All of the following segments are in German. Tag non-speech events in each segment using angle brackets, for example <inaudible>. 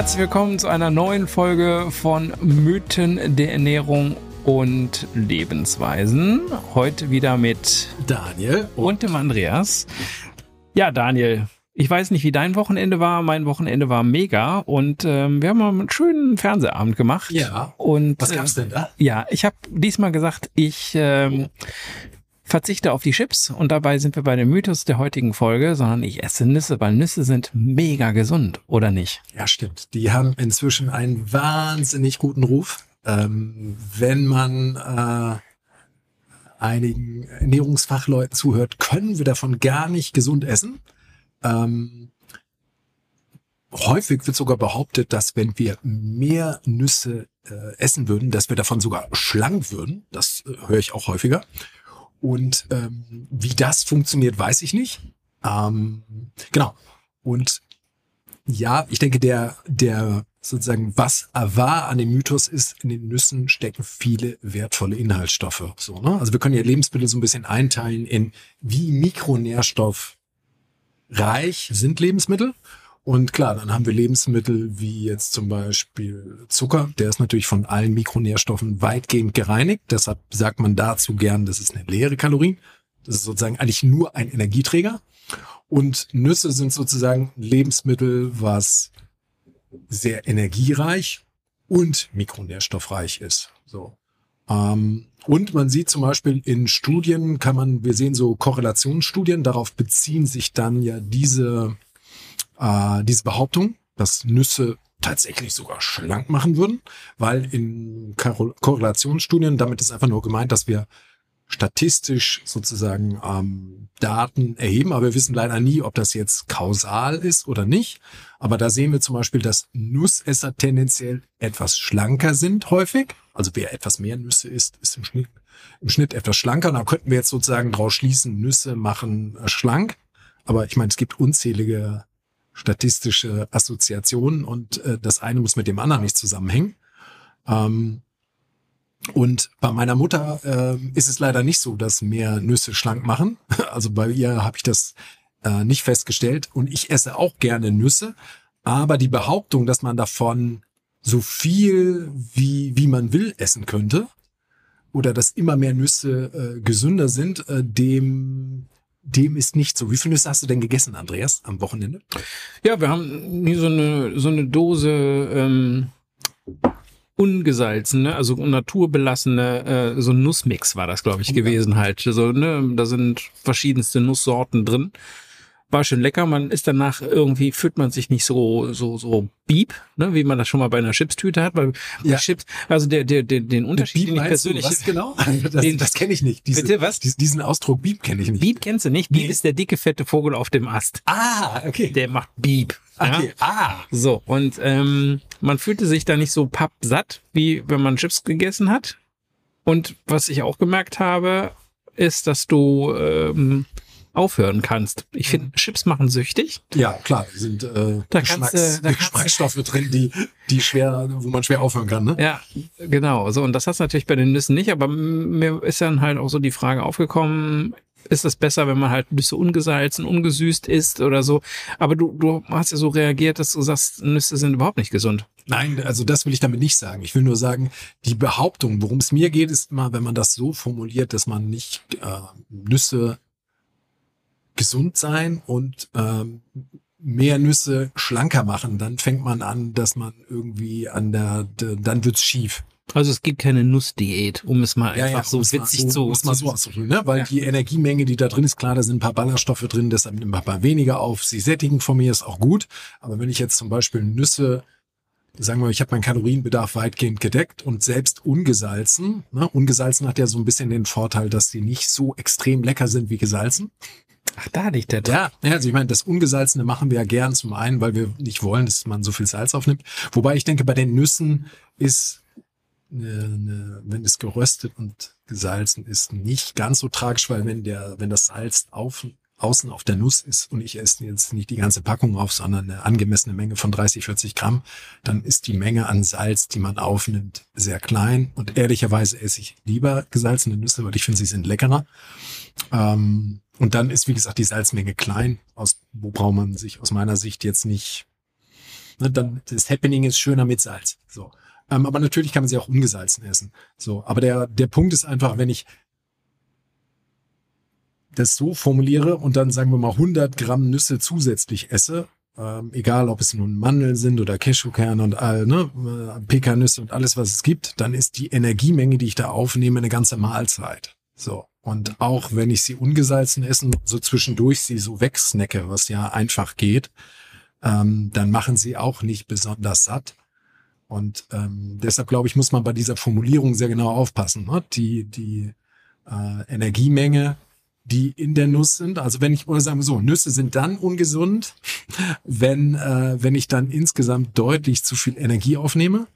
Herzlich willkommen zu einer neuen Folge von Mythen der Ernährung und Lebensweisen. Heute wieder mit Daniel und dem Andreas. Ja, Daniel, ich weiß nicht, wie dein Wochenende war. Mein Wochenende war mega und ähm, wir haben einen schönen Fernsehabend gemacht. Ja. Und Was gab's denn da? Äh, ja, ich habe diesmal gesagt, ich ähm, verzichte auf die Chips und dabei sind wir bei dem Mythos der heutigen Folge, sondern ich esse Nüsse, weil Nüsse sind mega gesund, oder nicht? Ja, stimmt. Die haben inzwischen einen wahnsinnig guten Ruf. Ähm, wenn man äh, einigen Ernährungsfachleuten zuhört, können wir davon gar nicht gesund essen. Ähm, häufig wird sogar behauptet, dass wenn wir mehr Nüsse äh, essen würden, dass wir davon sogar schlank würden. Das äh, höre ich auch häufiger. Und ähm, wie das funktioniert, weiß ich nicht. Ähm, genau. Und ja, ich denke, der, der sozusagen, was war an dem Mythos ist, in den Nüssen stecken viele wertvolle Inhaltsstoffe. So, ne? Also wir können ja Lebensmittel so ein bisschen einteilen in wie mikronährstoffreich sind Lebensmittel. Und klar, dann haben wir Lebensmittel wie jetzt zum Beispiel Zucker. Der ist natürlich von allen Mikronährstoffen weitgehend gereinigt. Deshalb sagt man dazu gern, das ist eine leere Kalorie. Das ist sozusagen eigentlich nur ein Energieträger. Und Nüsse sind sozusagen Lebensmittel, was sehr energiereich und mikronährstoffreich ist. So. Ähm, und man sieht zum Beispiel in Studien, kann man, wir sehen so Korrelationsstudien, darauf beziehen sich dann ja diese, äh, diese Behauptung, dass Nüsse tatsächlich sogar schlank machen würden, weil in Korrelationsstudien, damit ist einfach nur gemeint, dass wir statistisch sozusagen ähm, Daten erheben, aber wir wissen leider nie, ob das jetzt kausal ist oder nicht. Aber da sehen wir zum Beispiel, dass Nussesser tendenziell etwas schlanker sind häufig. Also wer etwas mehr Nüsse isst, ist im Schnitt, im Schnitt etwas schlanker. Da könnten wir jetzt sozusagen draus schließen, Nüsse machen äh, schlank. Aber ich meine, es gibt unzählige statistische Assoziationen und äh, das eine muss mit dem anderen nicht zusammenhängen. Ähm, und bei meiner Mutter äh, ist es leider nicht so, dass mehr Nüsse schlank machen. <laughs> Also bei ihr habe ich das äh, nicht festgestellt. Und ich esse auch gerne Nüsse. Aber die Behauptung, dass man davon so viel wie, wie man will essen könnte, oder dass immer mehr Nüsse äh, gesünder sind, äh, dem dem ist nicht so. Wie viele Nüsse hast du denn gegessen, Andreas, am Wochenende? Ja, wir haben nie so eine so eine Dose ähm, ungesalzene, also naturbelassene, äh, so ein Nussmix war das, glaube ich, gewesen halt. So, ne, da sind verschiedenste Nusssorten drin. War schön lecker. Man ist danach irgendwie, fühlt man sich nicht so, so, so beep, ne, wie man das schon mal bei einer Chipstüte hat. Weil Ja. Chips, also der, der, der, den Unterschied, den ich meinst du, persönlich. was genau? Das, <laughs> Den- das kenne ich nicht. Diese, Bitte, was? dies- Diesen Ausdruck Beep kenne ich nicht. Beep kennst du nicht? Beep Nee. ist der dicke, fette Vogel auf dem Ast. Ah, okay. Der macht Beep. ja? okay. Ah. So, und ähm, man fühlte sich da nicht so pappsatt, wie wenn man Chips gegessen hat. Und was ich auch gemerkt habe, ist, dass du ähm, aufhören kannst. Ich finde, Chips machen süchtig. Ja, klar, da sind äh, Da kannst Geschmacks, kannst du- Geschmacksstoffe drin, die, die schwer, wo man schwer aufhören kann, ne? Ja, genau. So, und das hast du natürlich bei den Nüssen nicht, aber mir ist dann halt auch so die Frage aufgekommen, ist es besser, wenn man halt Nüsse ungesalzen, ungesüßt isst oder so? Aber du, du hast ja so reagiert, dass du sagst, Nüsse sind überhaupt nicht gesund. Nein, also das will ich damit nicht sagen. Ich will nur sagen, die Behauptung, worum es mir geht, ist immer, wenn man das so formuliert, dass man nicht äh, Nüsse gesund sein und ähm, mehr Nüsse schlanker machen, dann fängt man an, dass man irgendwie an der, dann wird's schief. Also es gibt keine Nussdiät, um es mal einfach so um's mal witzig so, zu, um's mal zu so auszudrücken, ne? Weil Ja. die Energiemenge, die da drin ist, klar, da sind ein paar Ballaststoffe drin, deshalb nimmt man ein paar weniger auf. Sie sättigen von mir ist auch gut. Aber wenn ich jetzt zum Beispiel Nüsse, sagen wir, ich habe meinen Kalorienbedarf weitgehend gedeckt und selbst ungesalzen, ne? ungesalzen hat ja so ein bisschen den Vorteil, dass sie nicht so extrem lecker sind wie gesalzen. Ach, da liegt der Ja, ja, also ich meine, das Ungesalzene machen wir ja gern zum einen, weil wir nicht wollen, dass man so viel Salz aufnimmt. Wobei ich denke, bei den Nüssen ist, eine, eine, wenn es geröstet und gesalzen ist, nicht ganz so tragisch, weil wenn der, wenn das Salz auf, außen auf der Nuss ist und ich esse jetzt nicht die ganze Packung auf, sondern eine angemessene Menge von 30, 40 Gramm, dann ist die Menge an Salz, die man aufnimmt, sehr klein. Und ehrlicherweise esse ich lieber gesalzene Nüsse, weil ich finde, sie sind leckerer. Ähm, und dann ist, wie gesagt, die Salzmenge klein, aus wo braucht man sich aus meiner Sicht jetzt nicht Ne, dann das Happening ist schöner mit Salz. So. Ähm, aber natürlich kann man sie auch ungesalzen essen. So. Aber der, der Punkt ist einfach, wenn ich das so formuliere und dann sagen wir mal 100 Gramm Nüsse zusätzlich esse, ähm, egal ob es nun Mandeln sind oder Cashewkerne und all, ne, äh, Pekannüsse und alles, was es gibt, dann ist die Energiemenge, die ich da aufnehme, eine ganze Mahlzeit. So. Und auch wenn ich sie ungesalzen essen, so zwischendurch sie so wegsnacke, was ja einfach geht, ähm, dann machen sie auch nicht besonders satt. Und ähm, deshalb glaube ich, muss man bei dieser Formulierung sehr genau aufpassen. Ne? Die, die äh, Energiemenge die in der Nuss sind. Also wenn ich, oder sagen wir so, Nüsse sind dann ungesund, <laughs> wenn, äh, wenn ich dann insgesamt deutlich zu viel Energie aufnehme.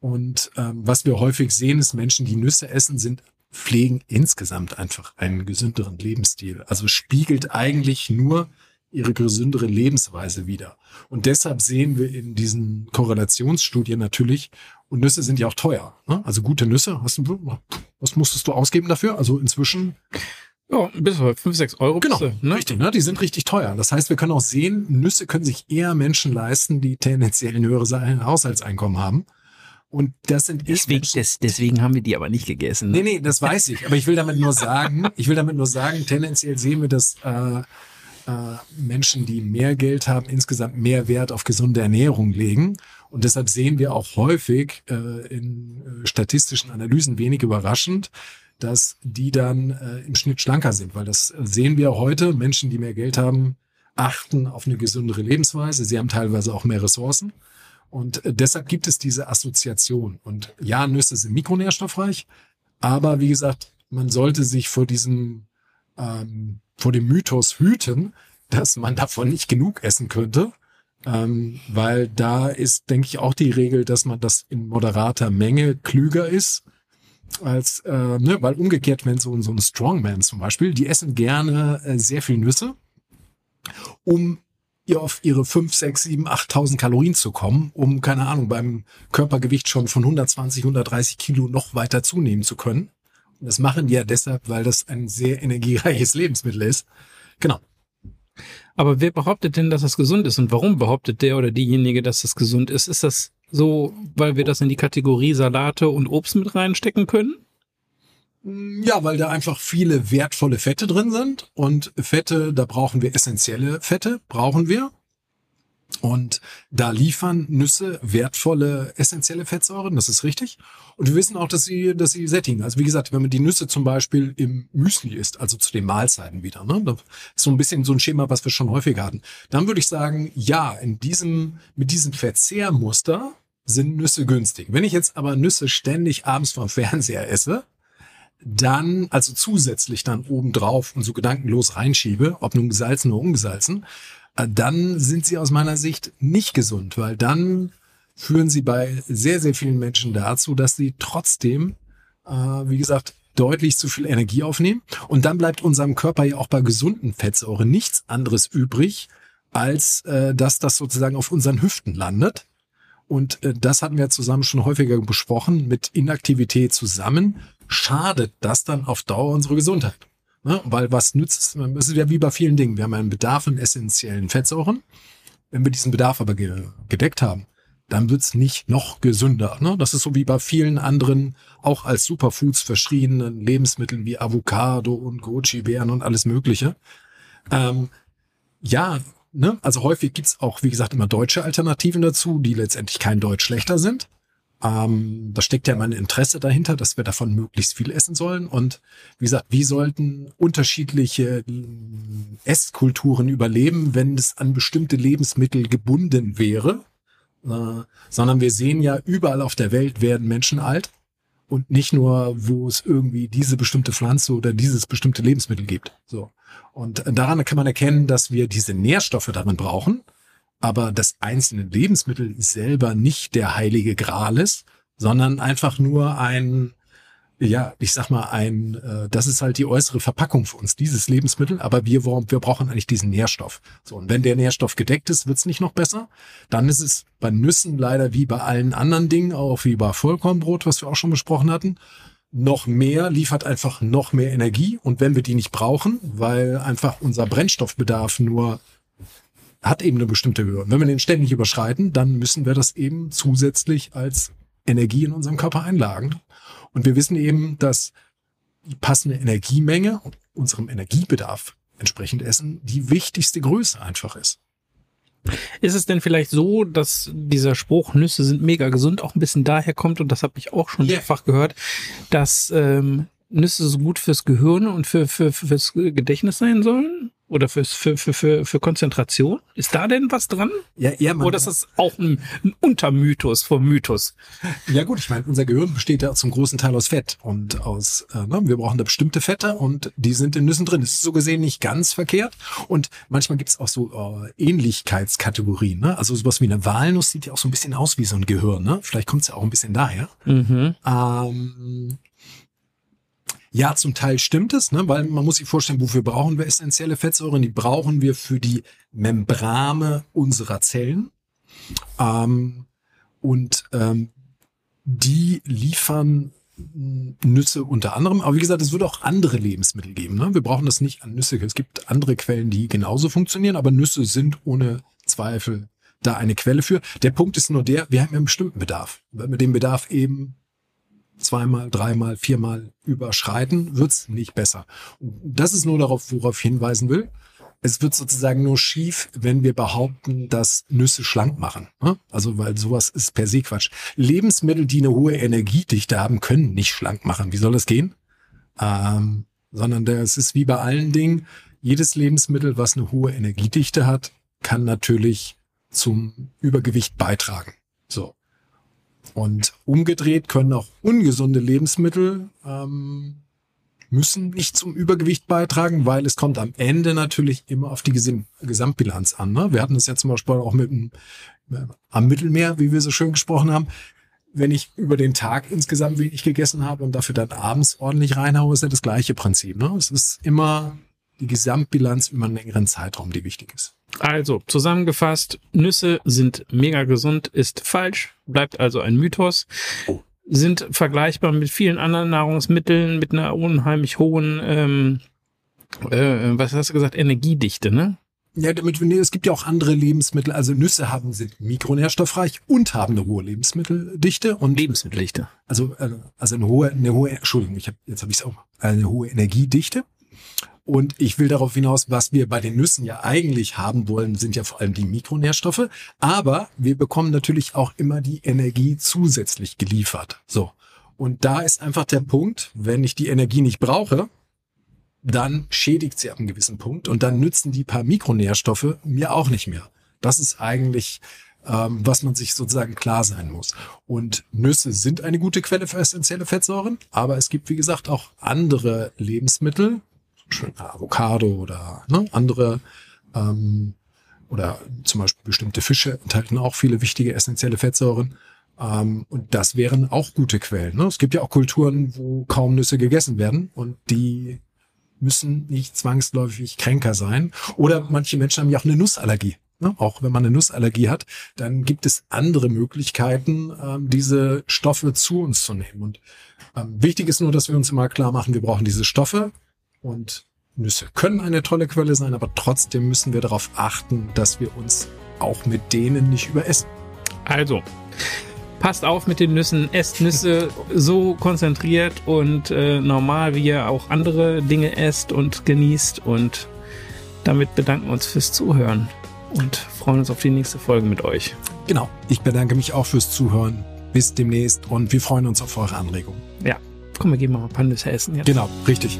Und ähm, was wir häufig sehen, ist Menschen, die Nüsse essen, sind pflegen insgesamt einfach einen gesünderen Lebensstil. Also spiegelt eigentlich nur ihre gesündere Lebensweise wieder. Und deshalb sehen wir in diesen Korrelationsstudien natürlich, und Nüsse sind ja auch teuer. Ne? Also gute Nüsse, hast du, was musstest du ausgeben dafür? Also inzwischen ja, bis zu 5, 6 Euro. Genau, du, ne? richtig. Ne? Die sind richtig teuer. Das heißt, wir können auch sehen, Nüsse können sich eher Menschen leisten, die tendenziell ein höheres Haushaltseinkommen haben. Und das sind deswegen, des, deswegen haben wir die aber nicht gegessen. Ne? Nee, nee, das weiß ich. Aber ich will damit nur sagen, ich will damit nur sagen, tendenziell sehen wir, dass äh, äh, Menschen, die mehr Geld haben, insgesamt mehr Wert auf gesunde Ernährung legen. Und deshalb sehen wir auch häufig äh, in äh, statistischen Analysen wenig überraschend, dass die dann äh, im Schnitt schlanker sind, weil das sehen wir heute. Menschen, die mehr Geld haben, achten auf eine gesündere Lebensweise. Sie haben teilweise auch mehr Ressourcen. Und äh, deshalb gibt es diese Assoziation. Und ja, Nüsse sind mikronährstoffreich, aber wie gesagt, man sollte sich vor diesem, ähm, vor dem Mythos hüten, dass man davon nicht genug essen könnte. Ähm, weil da ist, denke ich, auch die Regel, dass man das in moderater Menge klüger ist als, äh, ne, weil umgekehrt, wenn so, so ein Strongman zum Beispiel, die essen gerne äh, sehr viel Nüsse, um ihr auf ihre 5, 6, 7, 8.000 Kalorien zu kommen, um, keine Ahnung, beim Körpergewicht schon von 120, 130 Kilo noch weiter zunehmen zu können. Und das machen die ja deshalb, weil das ein sehr energiereiches Lebensmittel ist. Genau. Aber wer behauptet denn, dass das gesund ist? Und warum behauptet der oder diejenige, dass das gesund ist? Ist das so, weil wir das in die Kategorie Salate und Obst mit reinstecken können? Ja, weil da einfach viele wertvolle Fette drin sind. Und Fette, da brauchen wir essentielle Fette, brauchen wir. Und da liefern Nüsse wertvolle, essentielle Fettsäuren, das ist richtig. Und wir wissen auch, dass sie, dass sie sättigen. Also wie gesagt, wenn man die Nüsse zum Beispiel im Müsli isst, also zu den Mahlzeiten wieder, ne, das ist so ein bisschen so ein Schema, was wir schon häufiger hatten, dann würde ich sagen, ja, in diesem, mit diesem Verzehrmuster sind Nüsse günstig. Wenn ich jetzt aber Nüsse ständig abends vom Fernseher esse, dann, also zusätzlich dann obendrauf und so gedankenlos reinschiebe, ob nun gesalzen oder ungesalzen, äh, dann sind sie aus meiner Sicht nicht gesund, weil dann führen sie bei sehr, sehr vielen Menschen dazu, dass sie trotzdem, äh, wie gesagt, deutlich zu viel Energie aufnehmen. Und dann bleibt unserem Körper ja auch bei gesunden Fettsäuren nichts anderes übrig, als äh, dass das sozusagen auf unseren Hüften landet. Und äh, das hatten wir zusammen schon häufiger besprochen. Mit Inaktivität zusammen schadet das dann auf Dauer unsere Gesundheit. Ne? Weil was nützt es? Es ist ja wie bei vielen Dingen. Wir haben einen Bedarf an essentiellen Fettsäuren. Wenn wir diesen Bedarf aber ge gedeckt haben, dann wird's nicht noch gesünder. Ne? Das ist so wie bei vielen anderen, auch als Superfoods verschriebenen Lebensmitteln wie Avocado und Goji-Beeren und alles Mögliche. Ähm, ja, ne? also häufig gibt's auch, wie gesagt, immer deutsche Alternativen dazu, die letztendlich kein Deutsch schlechter sind. Ähm, da steckt ja mein Interesse dahinter, dass wir davon möglichst viel essen sollen. Und wie gesagt, wie sollten unterschiedliche Esskulturen überleben, wenn es an bestimmte Lebensmittel gebunden wäre? Äh, sondern wir sehen ja, überall auf der Welt werden Menschen alt. Und nicht nur, wo es irgendwie diese bestimmte Pflanze oder dieses bestimmte Lebensmittel gibt. So. Und daran kann man erkennen, dass wir diese Nährstoffe darin brauchen aber das einzelne Lebensmittel selber nicht der heilige Gral ist, sondern einfach nur ein, ja, ich sag mal, ein, äh, das ist halt die äußere Verpackung für uns, dieses Lebensmittel, aber wir, wir brauchen eigentlich diesen Nährstoff. So, und wenn der Nährstoff gedeckt ist, wird's nicht noch besser. Dann ist es bei Nüssen leider wie bei allen anderen Dingen, auch wie bei Vollkornbrot, was wir auch schon besprochen hatten, noch mehr, liefert einfach noch mehr Energie. Und wenn wir die nicht brauchen, weil einfach unser Brennstoffbedarf nur hat eben eine bestimmte Höhe. Und wenn wir den ständig überschreiten, dann müssen wir das eben zusätzlich als Energie in unserem Körper einlagen. Und wir wissen eben, dass die passende Energiemenge unserem Energiebedarf entsprechend essen die wichtigste Größe einfach ist. Ist es denn vielleicht so, dass dieser Spruch Nüsse sind mega gesund auch ein bisschen daher kommt und das habe ich auch schon Yeah. mehrfach gehört, dass ähm, Nüsse so gut fürs Gehirn und für, für, fürs Gedächtnis sein sollen? Oder für, für, für, für Konzentration? Ist da denn was dran? Ja, ja, man, Oder ist das auch ein, ein Untermythos vom Mythos? ja gut, ich meine, unser Gehirn besteht ja zum großen Teil aus Fett und aus, äh, ne, wir brauchen da bestimmte Fette und die sind in Nüssen drin. Das ist so gesehen nicht ganz verkehrt und manchmal gibt es auch so äh, Ähnlichkeitskategorien. Ne? Also sowas wie eine Walnuss sieht ja auch so ein bisschen aus wie so ein Gehirn. Ne? Vielleicht kommt es ja auch ein bisschen daher. Mhm. Ähm, ja, zum Teil stimmt es, ne? weil man muss sich vorstellen, wofür brauchen wir essentielle Fettsäuren? Die brauchen wir für die Membrane unserer Zellen. Ähm, und ähm, die liefern Nüsse unter anderem. Aber wie gesagt, es wird auch andere Lebensmittel geben. Ne? Wir brauchen das nicht an Nüsse. Es gibt andere Quellen, die genauso funktionieren, aber Nüsse sind ohne Zweifel da eine Quelle für. Der Punkt ist nur der, wir haben ja einen bestimmten Bedarf. Wir den Bedarf eben zweimal, dreimal, viermal überschreiten, wird's nicht besser. Das ist nur darauf, worauf ich hinweisen will. Es wird sozusagen nur schief, wenn wir behaupten, dass Nüsse schlank machen. ne? Also, weil sowas ist per se Quatsch. Lebensmittel, die eine hohe Energiedichte haben, können nicht schlank machen. Wie soll das gehen? Ähm, sondern das ist wie bei allen Dingen. Jedes Lebensmittel, was eine hohe Energiedichte hat, kann natürlich zum Übergewicht beitragen. So. Und umgedreht können auch ungesunde Lebensmittel ähm, müssen nicht zum Übergewicht beitragen, weil es kommt am Ende natürlich immer auf die Gesam Gesamtbilanz an. Ne? Wir hatten das ja zum Beispiel auch mit dem, äh, am Mittelmeer, wie wir so schön gesprochen haben. Wenn ich über den Tag insgesamt wenig gegessen habe und dafür dann abends ordentlich reinhaue, ist ja das gleiche Prinzip. Ne? Es ist immer die Gesamtbilanz über einen längeren Zeitraum, die wichtig ist. Also, zusammengefasst, Nüsse sind mega gesund, ist falsch, bleibt also ein Mythos, sind vergleichbar mit vielen anderen Nahrungsmitteln mit einer unheimlich hohen, ähm, äh, was hast du gesagt, Energiedichte, ne? Ja, damit nee, es gibt ja auch andere Lebensmittel. Also Nüsse haben sind mikronährstoffreich und haben eine hohe Lebensmitteldichte und Lebensmitteldichte. also äh, also eine hohe eine hohe Entschuldigung, ich hab, jetzt habe ich es auch eine hohe Energiedichte. Und ich will darauf hinaus, was wir bei den Nüssen ja eigentlich haben wollen, sind ja vor allem die Mikronährstoffe. Aber wir bekommen natürlich auch immer die Energie zusätzlich geliefert. So. Und da ist einfach der Punkt, wenn ich die Energie nicht brauche, dann schädigt sie ab einem gewissen Punkt und dann nützen die paar Mikronährstoffe mir auch nicht mehr. Das ist eigentlich, ähm, was man sich sozusagen klar sein muss. Und Nüsse sind eine gute Quelle für essentielle Fettsäuren, aber es gibt, wie gesagt, auch andere Lebensmittel, Avocado oder ne, andere ähm, oder zum Beispiel bestimmte Fische enthalten auch viele wichtige essentielle Fettsäuren. Ähm, und das wären auch gute Quellen. Ne? Es gibt ja auch Kulturen, wo kaum Nüsse gegessen werden und die müssen nicht zwangsläufig kränker sein. Oder manche Menschen haben ja auch eine Nussallergie. Ne? Auch wenn man eine Nussallergie hat, dann gibt es andere Möglichkeiten, ähm, diese Stoffe zu uns zu nehmen. Und ähm, wichtig ist nur, dass wir uns immer klar machen, wir brauchen diese Stoffe und Nüsse können eine tolle Quelle sein, aber trotzdem müssen wir darauf achten, dass wir uns auch mit denen nicht überessen. Also, passt auf mit den Nüssen, esst Nüsse <laughs> so konzentriert und äh, normal, wie ihr auch andere Dinge esst und genießt. Und damit bedanken wir uns fürs Zuhören und freuen uns auf die nächste Folge mit euch. Genau. Ich bedanke mich auch fürs Zuhören. Bis demnächst und wir freuen uns auf eure Anregungen. Ja, komm, wir gehen mal ein paar Nüsse essen jetzt. Genau, richtig.